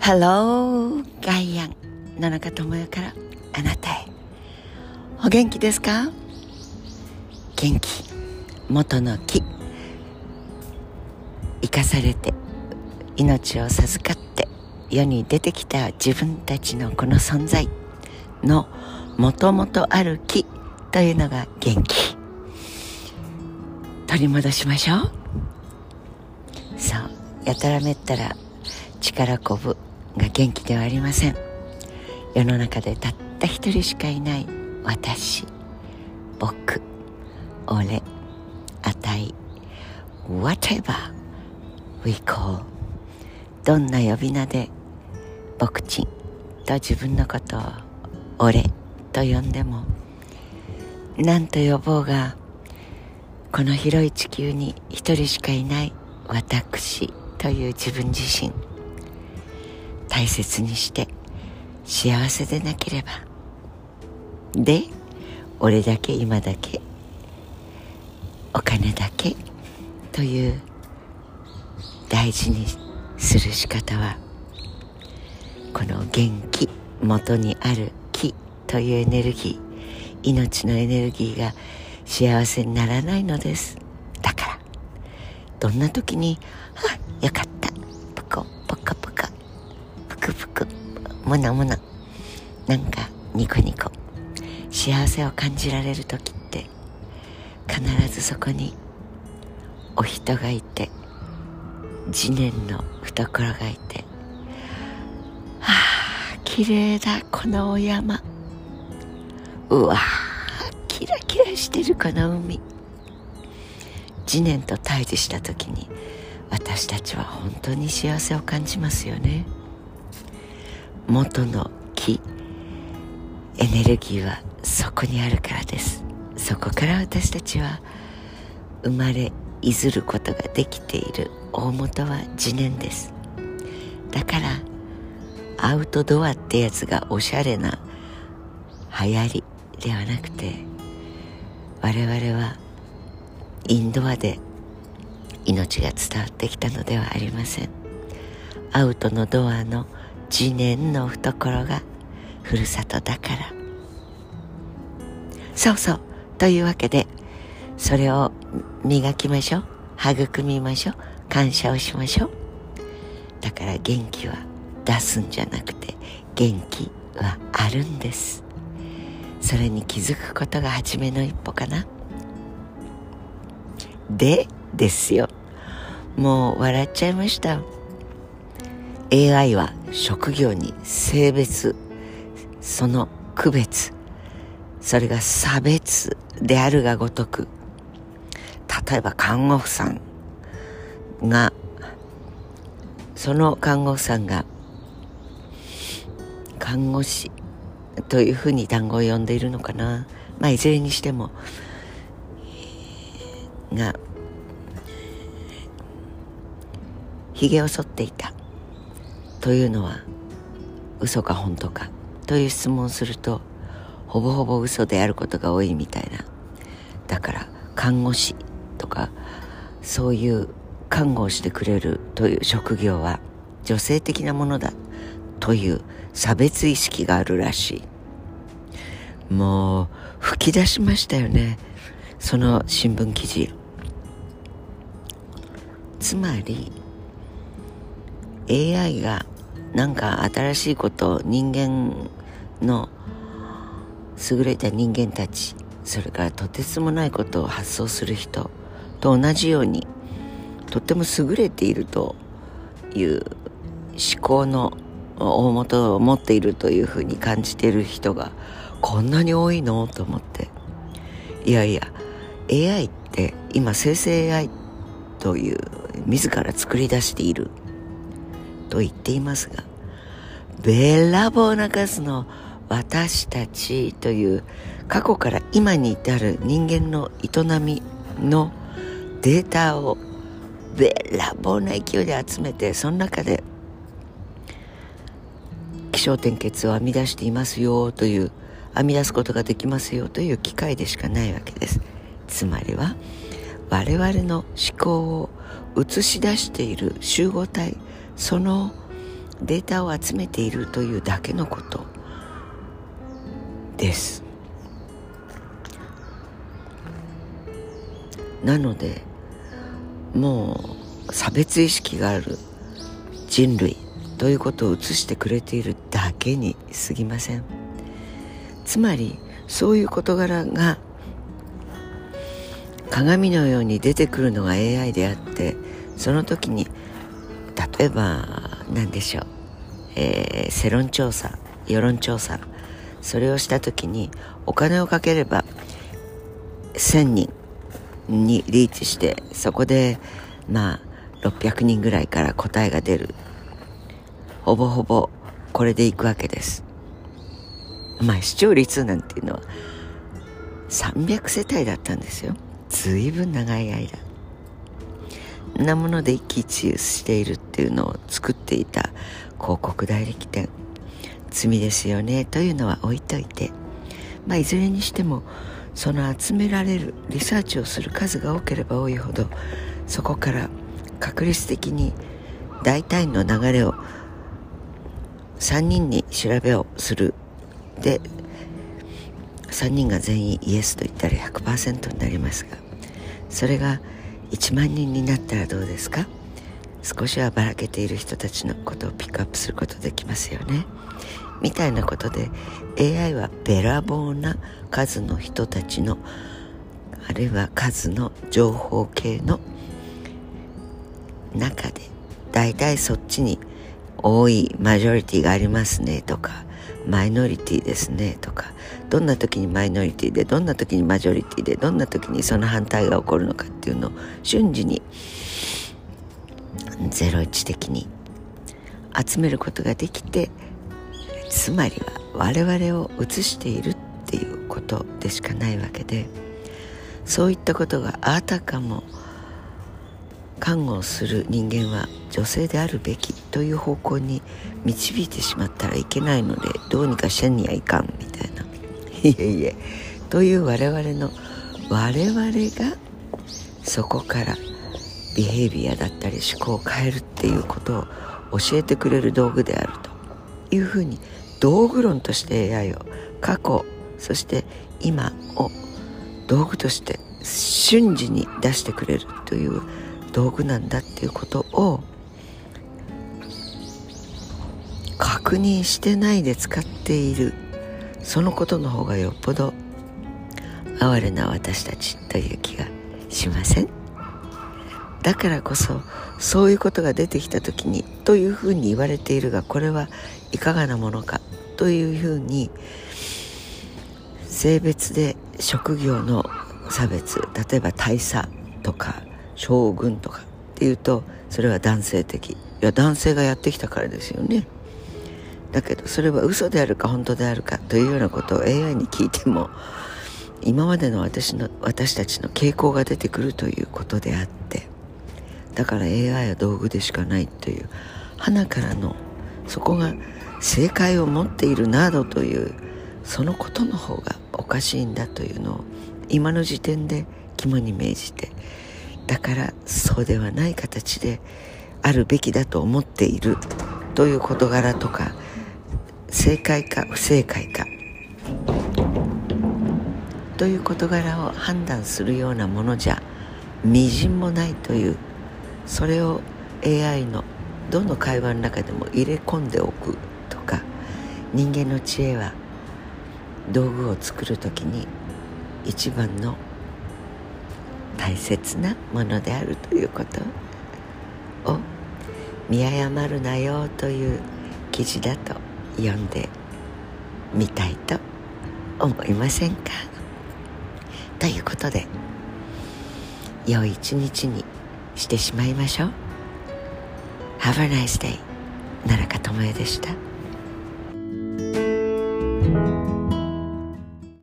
ハローガイアン野中智代からあなたへ。お元気ですか？元気。元の木。生かされて命を授かって世に出てきた自分たちのこの存在のもともとある木というのが元気。取り戻しましょう。そう。やたらめったら力こぶ。が元気ではありません。世の中でたった一人しかいない私。僕。俺。あたい。whatever we call どんな呼び名で僕ちんと自分のことを俺と呼んでも何と呼ぼうがこの広い地球に一人しかいない私という自分自身。大切にして幸せでなければ。で俺だけ今だけお金だけという大事にする仕方はこの元気元にある気というエネルギー命のエネルギーが幸せにならないのです。だからどんな時に「あよかった。もなもな。なんかニコニコ。幸せを感じられる時って必ずそこにお人がいて次年の懐がいて。ああ綺麗だこのお山。うわキラキラしてるこの海。次年と対峙した時に私たちは本当に幸せを感じますよね。元の木。エネルギーはそこにあるからです。そこから私たちは生まれいずることができている。大元は自念です。だからアウトドアってやつがおしゃれな流行りではなくて我々はインドアで命が伝わってきたのではありません。アウトのドアの次年の懐がふるさとだから。そうそう。というわけでそれを磨きましょう。育みましょう。感謝をしましょう。だから元気は出すんじゃなくて元気はあるんです。それに気づくことが初めの一歩かな。でですよ。もう笑っちゃいました。AI は職業に性別その区別それが差別であるがごとく例えば看護婦さんがその看護婦さんが看護師というふうに単語を呼んでいるのかな。まあいずれにしてもがひげを剃っていた。というのは嘘か本当かという質問をするとほぼほぼ嘘であることが多いみたいな。だから看護師とかそういう看護をしてくれるという職業は女性的なものだという差別意識があるらしい。もう吹き出しましたよね。その新聞記事。つまり AI がなんか新しいこと人間の優れた人間たちそれからとてつもないことを発想する人と同じようにとっても優れているという思考の大元を持っているというふうに感じている人がこんなに多いのと思って。いやいや AI って今生成 AI という自ら作り出していると言っていますがべらぼうな数の私たちという過去から今に至る人間の営みのデータをべらぼうな勢いで集めてその中で気象点結を編み出していますよという編み出すことができますよという機会でしかないわけです。つまりは我々の思考を映し出している集合体そのデータを集めているというだけのことです。なのでもう差別意識がある人類ということを映してくれているだけに過ぎません。つまりそういう事柄が鏡のように出てくるのが AI であってその時に例えば何でしょう、えー、世論調査世論調査。それをした時にお金をかければ1000人にリーチしてそこでまあ600人ぐらいから答えが出る。ほぼほぼこれでいくわけです。まあ視聴率なんていうのは300世帯だったんですよ。ずいぶん長い間。なもので一喜一憂しているっていうのを作っていた広告代理店罪ですよねというのは置いといてまあいずれにしてもその集められるリサーチをする数が多ければ多いほどそこから確率的に大体の流れを3人に調べをする。で3人が全員イエスと言ったら100%になりますがそれが1万人になったらどうですか？少しはばらけている人たちのことをピックアップすることできますよね。みたいなことで AI はべらぼうな数の人たちのあるいは数の情報系の中で大体そっちに多いマジョリティがありますねとかマイノリティですねとか。どんな時にマイノリティでどんな時にマジョリティでどんな時にその反対が起こるのかっていうのを瞬時にゼロ一的に集めることができてつまりは我々を映しているっていうことでしかないわけでそういったことがあたかも看護をする人間は女性であるべきという方向に導いてしまったらいけないのでどうにかしゃにはいかんみたいな。いえいえという我々の我々がそこからビヘイビアだったり思考を変えるっていうことを教えてくれる道具であるというふうに道具論として AI を過去そして今を道具として瞬時に出してくれるという道具なんだっていうことを確認してないで使っている。そのことの方がよっぽど哀れな私たちという気がしません？だからこそそういうことが出てきた時にというふうに言われているがこれはいかがなものか？というふうに性別で職業の差別例えば大佐とか将軍とかっていうとそれは男性的。いや男性がやってきたからですよね。だけどそれは嘘であるか本当であるかというようなことを AI に聞いても今までの私の私たちの傾向が出てくるということであってだから AI は道具でしかないという花からのそこが正解を持っているなどというそのことの方がおかしいんだというのを今の時点で肝に銘じてだからそうではない形であるべきだと思っているという事柄とか正解か不正解か。という事柄を判断するようなものじゃみじんもないというそれを AI のどの会話の中でも入れ込んでおくとか人間の知恵は道具を作る時に一番の大切なものであるということを見誤るなよという記事だと読んでみたいと思いませんか？ということで良い一日にしてしまいましょう。Have a nice day 奈良香智恵でした。